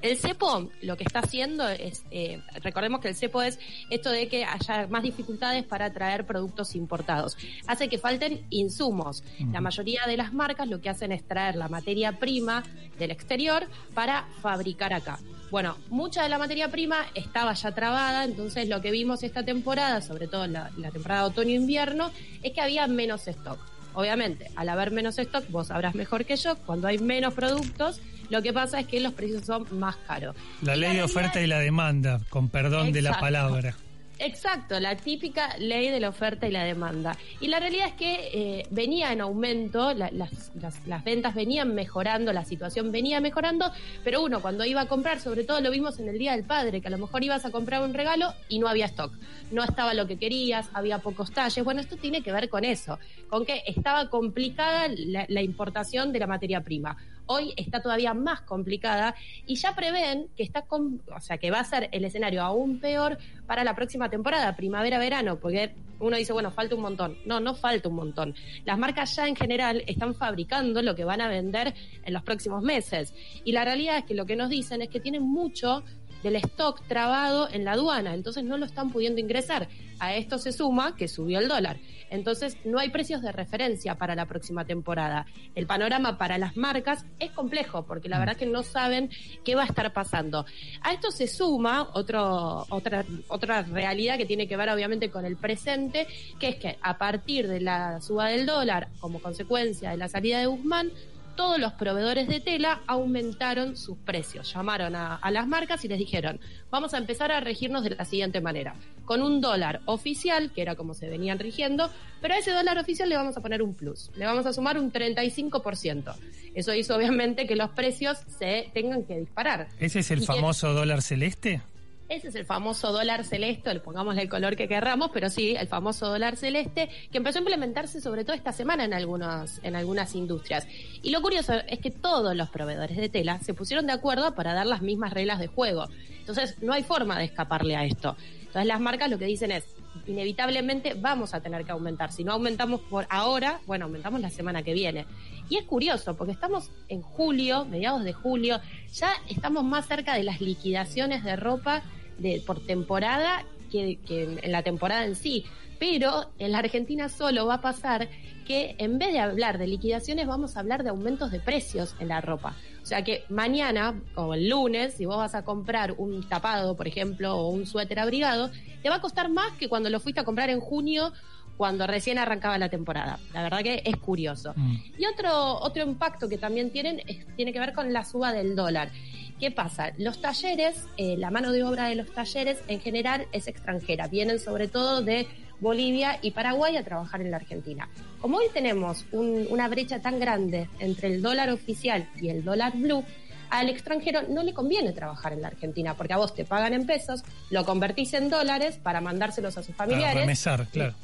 El cepo lo que está haciendo es, eh, recordemos que el cepo es esto de que haya más dificultades para traer productos importados. Hace que falten insumos. La mayoría de las marcas lo que hacen es traer la materia prima del exterior para fabricar acá. Bueno, mucha de la materia prima estaba ya trabada, entonces lo que vimos esta temporada, sobre todo en la, la temporada otoño-invierno, es que había menos stock. Obviamente, al haber menos stock, vos sabrás mejor que yo, cuando hay menos productos, lo que pasa es que los precios son más caros. La ley de oferta y la demanda, con perdón de la palabra. Exacto, la típica ley de la oferta y la demanda. Y la realidad es que eh, venía en aumento, la- las, las- las ventas venían mejorando, la situación venía mejorando, pero uno cuando iba a comprar, sobre todo lo vimos en el Día del Padre, que a lo mejor ibas a comprar un regalo y no había stock, no estaba lo que querías, había pocos talles. Bueno, esto tiene que ver con eso, con que estaba complicada la, la importación de la materia prima. Hoy está todavía más complicada y ya prevén que está o sea, que va a ser el escenario aún peor para la próxima temporada, primavera-verano, porque uno dice, bueno, falta un montón. No, no falta un montón. Las marcas ya en general están fabricando lo que van a vender en los próximos meses. Y la realidad es que lo que nos dicen es que tienen mucho del stock trabado en la aduana, entonces no lo están pudiendo ingresar. A esto se suma que subió el dólar. Entonces no hay precios de referencia para la próxima temporada. El panorama para las marcas es complejo porque la mm. verdad que no saben qué va a estar pasando. A esto se suma otro, otra, otra realidad que tiene que ver obviamente con el presente, que es que a partir de la suba del dólar como consecuencia de la salida de Guzmán, todos los proveedores de tela aumentaron sus precios. Llamaron a, las marcas y les dijeron, vamos a empezar a regirnos de la siguiente manera, con un dólar oficial, que era como se venían rigiendo, pero a ese dólar oficial le vamos a poner un plus, le vamos a sumar un 35%. Eso hizo obviamente que los precios se tengan que disparar. ¿Ese es el famoso dólar celeste? Ese es el famoso dólar celeste, le pongámosle el color que querramos, pero sí, el famoso dólar celeste, que empezó a implementarse sobre todo esta semana en algunas, en algunas industrias. Y lo curioso es que todos los proveedores de tela se pusieron de acuerdo para dar las mismas reglas de juego. Entonces, no hay forma de escaparle a esto. Entonces, las marcas lo que dicen es, inevitablemente vamos a tener que aumentar. Si no aumentamos por ahora, bueno, aumentamos la semana que viene. Y es curioso, porque estamos en julio, mediados de julio, ya estamos más cerca de las liquidaciones de ropa de, por temporada que, en la temporada en sí. Pero en la Argentina solo va a pasar que en vez de hablar de liquidaciones vamos a hablar de aumentos de precios en la ropa. O sea que mañana o el lunes, si vos vas a comprar un tapado, por ejemplo, o un suéter abrigado, te va a costar más que cuando lo fuiste a comprar en junio cuando recién arrancaba la temporada. La verdad que es curioso. Mm. Y otro, otro impacto que también tienen tiene que ver con la suba del dólar. ¿Qué pasa? Los talleres, eh, la mano de obra de los talleres en general es extranjera, vienen sobre todo de Bolivia y Paraguay a trabajar en la Argentina. Como hoy tenemos una brecha tan grande entre el dólar oficial y el dólar blue, al extranjero no le conviene trabajar en la Argentina, porque a vos te pagan en pesos, lo convertís en dólares para mandárselos a sus familiares. Para claro.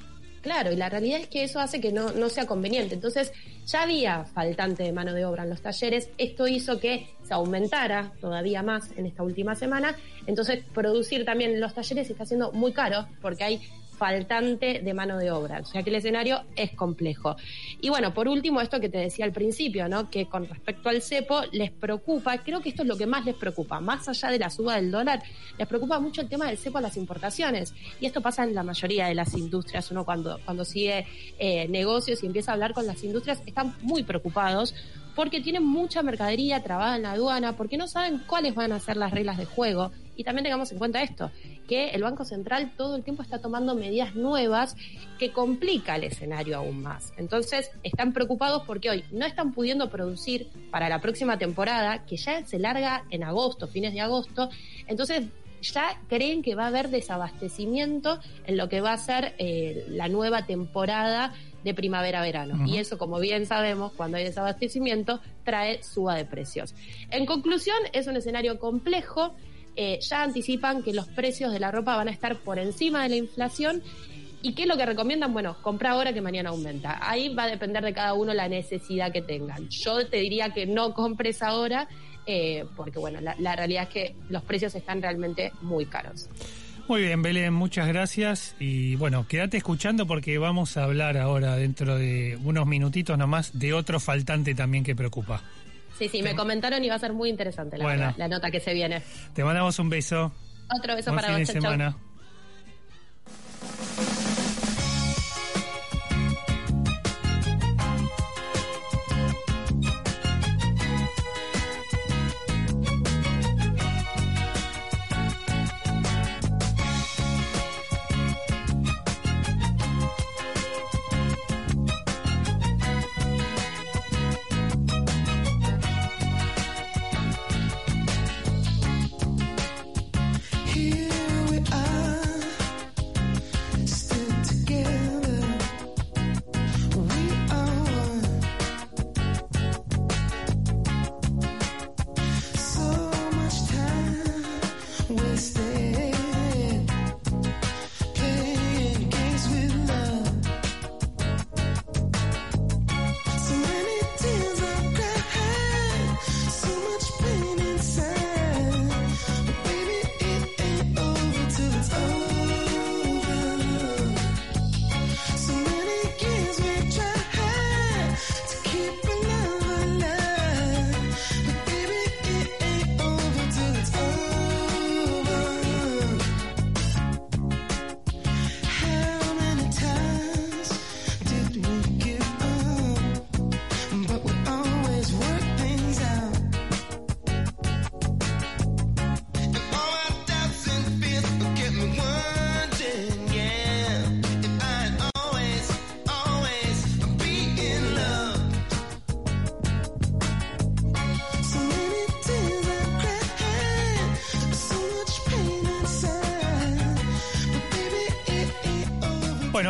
Claro, y la realidad es que eso hace que no, no sea conveniente. Entonces, ya había faltante de mano de obra en los talleres. Esto hizo que se aumentara todavía más en esta última semana. Entonces, producir también los talleres está siendo muy caro porque hay faltante de mano de obra, o sea que el escenario es complejo. Y bueno, por último, esto que te decía al principio, ¿no? Que con respecto al cepo les preocupa, creo que esto es lo que más les preocupa, más allá de la suba del dólar, les preocupa mucho el tema del cepo a las importaciones. Y esto pasa en la mayoría de las industrias. Uno cuando, cuando sigue eh, negocios y empieza a hablar con las industrias, están muy preocupados porque tienen mucha mercadería trabada en la aduana, porque no saben cuáles van a ser las reglas de juego. Y también tengamos en cuenta esto, que el Banco Central todo el tiempo está tomando medidas nuevas que complica el escenario aún más. Entonces, están preocupados porque hoy no están pudiendo producir para la próxima temporada, que ya se larga en agosto, fines de agosto. Entonces, ya creen que va a haber desabastecimiento en lo que va a ser eh, la nueva temporada de primavera-verano. Y eso, como bien sabemos, cuando hay desabastecimiento, trae suba de precios. En conclusión, es un escenario complejo eh, ya anticipan que los precios de la ropa van a estar por encima de la inflación. ¿Y qué es lo que recomiendan? Bueno, compra ahora que mañana aumenta. Ahí va a depender de cada uno la necesidad que tengan. Yo te diría que no compres ahora, eh, porque bueno, la, la realidad es que los precios están realmente muy caros. Muy bien, Belén, muchas gracias. Y bueno, quédate escuchando porque vamos a hablar ahora, dentro de unos minutitos nomás, de otro faltante también que preocupa. Sí, sí, me comentaron y va a ser muy interesante la, la nota que se viene. Te mandamos un beso. Otro beso para vos. semana. Here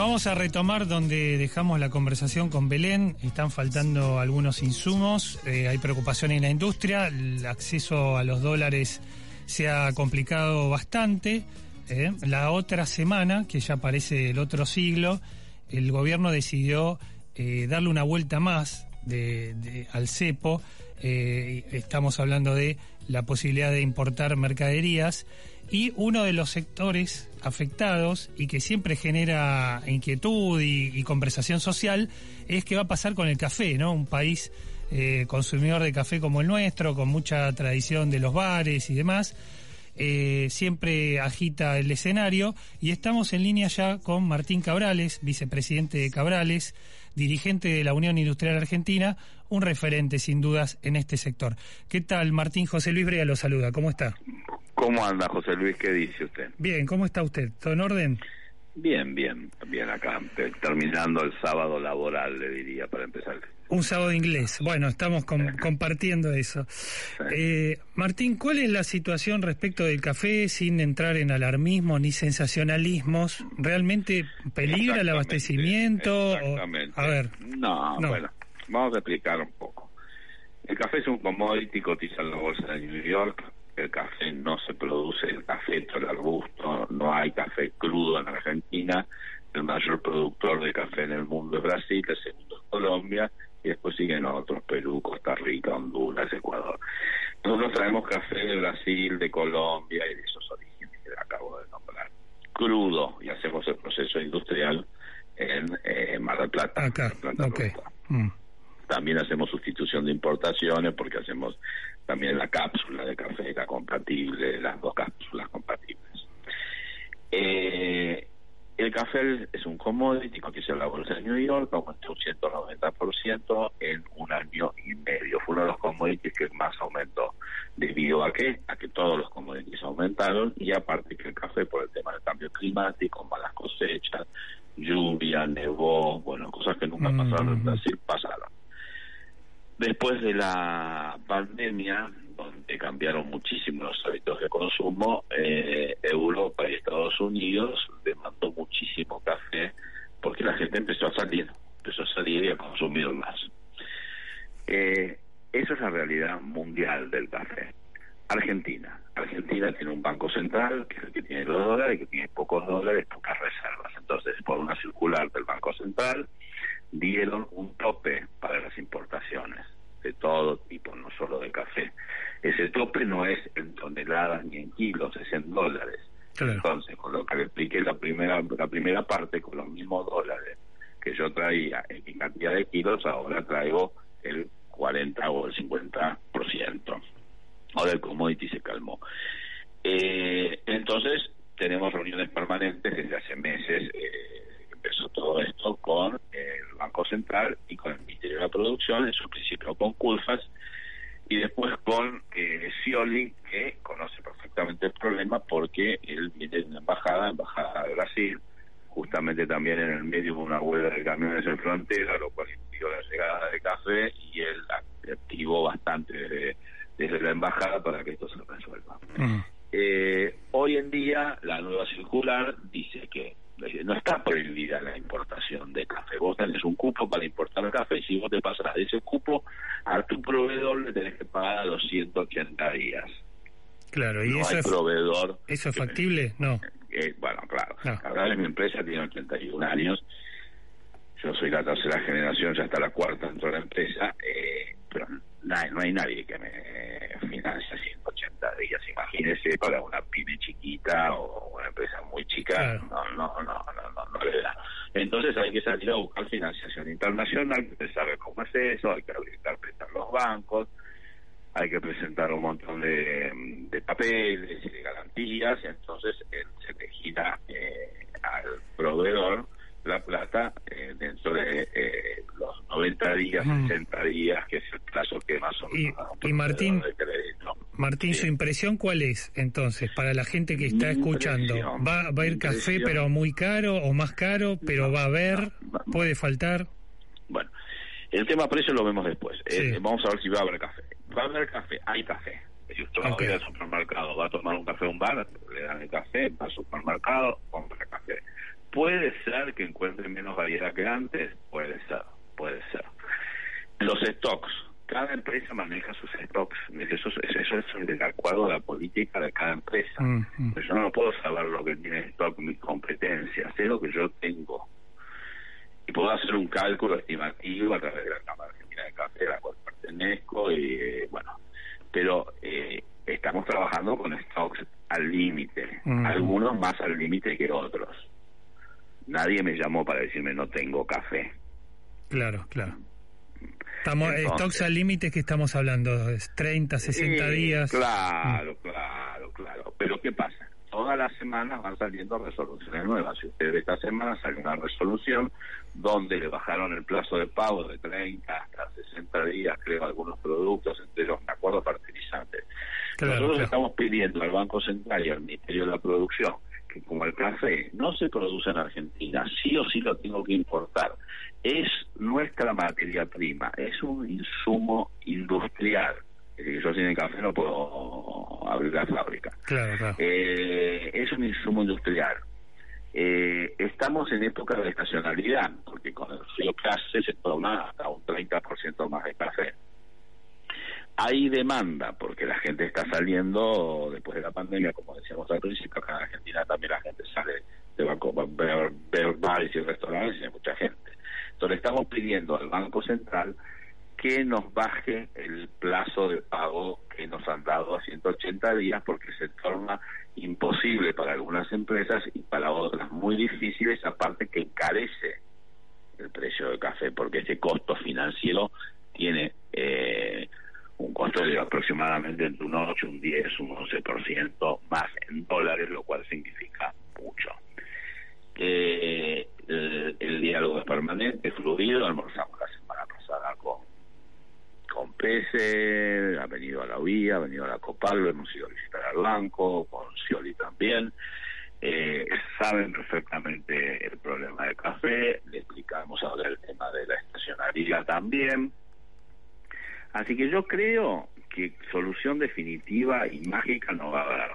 Vamos a retomar donde dejamos la conversación con Belén. Están faltando algunos insumos, eh, hay preocupación en la industria, el acceso a los dólares se ha complicado bastante. eh. La otra semana, que ya parece el otro siglo, el gobierno decidió eh, darle una vuelta más al cepo. Estamos hablando de la posibilidad de importar mercaderías y uno de los sectores afectados y que siempre genera inquietud y, conversación social es qué va a pasar con el café, ¿no? Un país eh, consumidor de café como el nuestro, con mucha tradición de los bares y demás, eh, siempre agita el escenario y estamos en línea ya con Martín Cabrales, vicepresidente de Cabrales, dirigente de la Unión Industrial Argentina, un referente sin dudas en este sector. ¿Qué tal, Martín? José Luis Brea lo saluda, ¿cómo está? ¿Cómo anda, José Luis? ¿Qué dice usted? Bien, ¿cómo está usted? ¿Todo en orden? Bien, bien, bien acá, te- terminando el sábado laboral, le diría, para empezar. Un sábado inglés. Bueno, estamos com- compartiendo eso. Eh, Martín, ¿cuál es la situación respecto del café sin entrar en alarmismo ni sensacionalismos? ¿Realmente peligra el abastecimiento? O- Exactamente. a ver. No, No. bueno, vamos a explicar un poco. El café es un commodity, cotiza en la bolsa de New York. El café no se produce, el café el arbusto, no hay café crudo en Argentina. El mayor productor de café en el mundo es Brasil, el segundo es Colombia, y después siguen otros, Perú, Costa Rica, Honduras, Ecuador. Nosotros traemos café de Brasil, de Colombia y de esos orígenes que acabo de nombrar. Crudo, y hacemos el proceso industrial en eh, Mar del Plata. Acá, Plata. Mm. También hacemos sustitución de importaciones porque hacemos también la cápsula de café, la compatible, las dos cápsulas compatibles. Eh, el café es un commodity, cotiza en la bolsa de New York, aumentó un 190% en un año y medio. Fue uno de los commodities que más aumentó. ¿Debido a qué? A que todos los commodities aumentaron y aparte que el café por el tema del cambio climático, malas cosechas, lluvia, nevó, bueno, cosas que nunca pasaron en Brasil, pasaron. Después de la pandemia, donde cambiaron muchísimo los hábitos de consumo, eh, Europa y Estados Unidos demandó muchísimo café porque la gente empezó a salir, empezó a salir y a consumir más. Eh, esa es la realidad mundial del café. Argentina. Argentina tiene un banco central, que es el que tiene los dólares, que tiene pocos dólares, pocas reservas. Entonces, por una circular del Banco Central, dieron un tope para las importaciones de todo tipo, no solo de café. Ese tope no es en toneladas ni en kilos, es en dólares. Entonces, con lo que le expliqué la primera, la primera parte, con los mismos dólares que yo traía en mi cantidad de kilos, ahora traigo el 40 o el 50%. Ahora el commodity se calmó. Eh, entonces, tenemos reuniones permanentes desde hace meses. eh, empezó todo esto con Banco Central y con el Ministerio de la Producción, en su principio con Culfas, y después con eh, Scioli, que conoce perfectamente el problema porque él viene de una embajada, embajada de Brasil, justamente también en el medio de una huelga de camiones en frontera, lo cual impidió la llegada de café y él activó bastante desde, desde la embajada para que esto se resuelva. Eh, hoy en día la nueva circular dice que no está prohibida la importación de café. Vos tenés un cupo para importar café y si vos te pasas de ese cupo a tu proveedor le tenés que pagar a los 180 días. Claro, ¿y no eso hay es, proveedor. eso es factible? No. Eh, bueno, claro. No. Cabrales, mi empresa tiene 81 años. Yo soy la tercera generación, ya está la cuarta dentro de la empresa. eh, pero no hay, no hay nadie que me financie 180 días. Imagínese para una pyme chiquita o una empresa muy chica. No, no, no, no, no, no le da. Entonces hay que salir a buscar financiación internacional. Usted sabe cómo es eso. Hay que habilitar prestar los bancos hay que presentar un montón de, de papeles y de garantías, y entonces eh, se le gira eh, al proveedor la plata eh, dentro de eh, los 90 días, Mm. 60 días, que es el plazo que más o menos un Y Martín. Martín, ¿su impresión cuál es entonces para la gente que está Mi escuchando? ¿Va, va a ir café pero muy caro o más caro, pero va a haber, puede faltar? Bueno, el tema precio lo vemos después. Sí. Eh, vamos a ver si va a haber café. Va a haber café, hay café. Si usted va a ir al supermercado, va a tomar un café a un bar, le dan el café, va al supermercado. Puede ser que encuentren menos variedad que antes, puede ser, puede ser. Los stocks, cada empresa maneja sus stocks, eso, es- eso es de acuerdo a la política de cada empresa. Mm, Pero yo no puedo saber lo que tiene en stock mi competencia, sé lo que yo tengo. Y puedo hacer un cálculo estimativo a través de la Cámara Argentina de Café, a la cual pertenezco, y eh, bueno, pero eh, estamos trabajando con stocks al límite, Mm. algunos más al límite que otros. Nadie me llamó para decirme no tengo café. Claro, claro. Estamos, Entonces- stocks al límite que estamos hablando, es 30, 60 Sí, días. Claro, claro, claro. Pero ¿qué pasa? Todas las semanas van saliendo resoluciones nuevas. Si usted ve esta semana sale una resolución donde le bajaron el plazo de pago de 30 hasta 60 días, creo, algunos productos, entre ellos, me acuerdo, fertilizantes. Claro, Nosotros claro. estamos pidiendo al Banco Central y al Ministerio de la Producción que como el café no se produce en Argentina, sí o sí lo tengo que importar. Es nuestra materia prima, es un insumo industrial. Decir, yo sin el café no puedo abrir la fábrica. Claro, claro. Eh, es un insumo industrial. Eh, estamos en época de estacionalidad, porque con el frío que hace se toma hasta un 30% más de café. Hay demanda, porque la gente está saliendo después de la pandemia, como decíamos al principio, acá en Argentina también la gente sale de banco, ver, ver bares y restaurantes y hay mucha gente. Entonces estamos pidiendo al Banco Central que nos baje el plazo de pago que nos han dado a 180 días porque se torna imposible para algunas empresas y para otras muy difíciles, aparte que encarece el precio del café porque ese costo financiero tiene de aproximadamente entre un 8, un 10, un 11% más en dólares, lo cual significa mucho. Eh, el, diálogo es permanente, fluido, almorzamos la semana pasada con con Pese, ha venido a la UIA, ha venido a la Copal, hemos ido a visitar al banco, con Scioli también. Eh, saben perfectamente el problema del café, le explicamos ahora el tema de la estacionalidad también. Así que yo creo que solución definitiva y mágica no va a haber.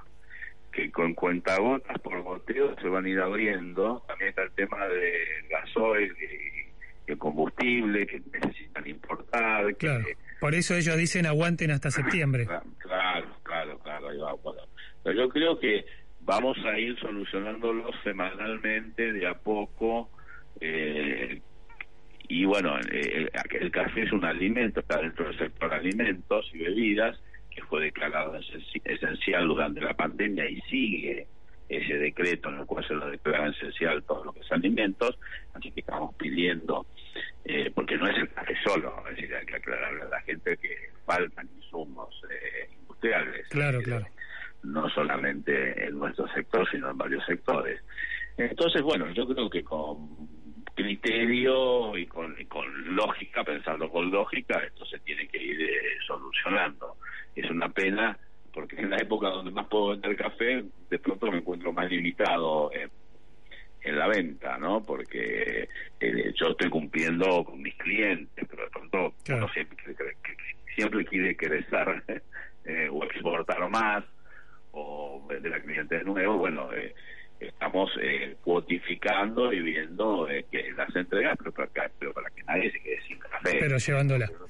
Que con cuentagotas por goteo se van a ir abriendo. También está el tema de gasoil y el combustible que necesitan importar. que- Claro. Por eso ellos dicen aguanten hasta septiembre. Claro, claro, claro, ahí va, bueno. Pero yo creo que vamos a ir solucionándolo semanalmente, de a poco. eh, y bueno, eh, el, el café es un alimento, está dentro del sector alimentos y bebidas, que fue declarado esenci- esencial durante la pandemia y sigue ese decreto en el cual se lo declara esencial todo lo que es alimentos, así que estamos pidiendo, eh, porque no es el café solo, es decir, hay que aclararle a la gente que faltan insumos eh, industriales, Claro, claro. no solamente en nuestro sector, sino en varios sectores. Entonces, bueno, yo creo que con criterio y con, y con lógica, pensando con lógica, esto se tiene que ir eh, solucionando. Es una pena porque en la época donde más puedo vender café, de pronto me encuentro más limitado en, en la venta, ¿no? Porque eh, yo estoy cumpliendo con mis clientes, pero de pronto Claro. uno siempre, siempre quiere crecer eh, o exportar más o vender a clientes nuevos. Bueno, eh, estamos eh, cuotificando y viendo eh, que las entregas, pero para, que- pero para que nadie se quede sin café. Pero llevándola. Pero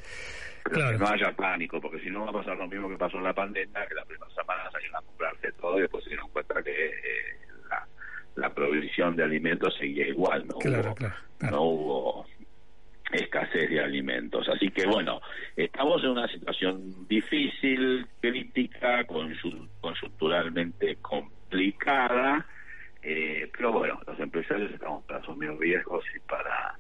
Claro. que no haya pánico, porque si no va a pasar lo mismo que pasó en la pandemia, que la primera semana salieron a comprarse todo y después se dieron cuenta que eh, la, la provisión de alimentos seguía igual, no Claro, hubo, claro. no hubo escasez de alimentos. Así que bueno, estamos en una situación difícil, crítica, conjunturalmente complicada, eh, pero bueno, los empresarios estamos para asumir riesgos y para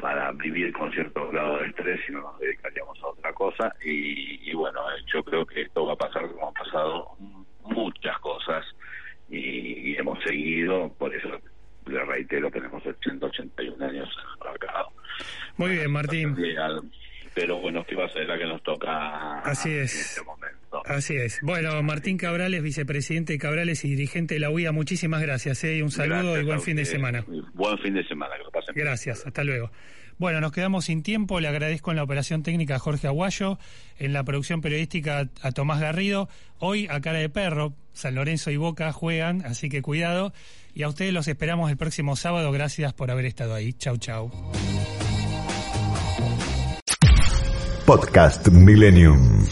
para vivir con cierto grado de estrés y no nos dedicaríamos a otra cosa y, y bueno eh, yo creo que esto va a pasar como han pasado muchas cosas y, y hemos seguido por eso le reitero tenemos 181 años en el mercado Muy bien, Martín. Pero bueno que va a ser la que nos toca Así en es. este momento Así es. Bueno, Martín Cabrales, vicepresidente de Cabrales y dirigente de la UIA, muchísimas gracias. ¿eh? Y un saludo Gracias y buen fin de semana. buen fin de semana que lo pasen Gracias, hasta luego. Bueno, nos quedamos sin tiempo. Le agradezco en la operación técnica a Jorge Aguayo, en la producción periodística a Tomás Garrido. Hoy a cara de perro, San Lorenzo y Boca juegan, así que cuidado. Y a ustedes los esperamos el próximo sábado. Gracias por haber estado ahí. Chau, chau. Podcast Millennium.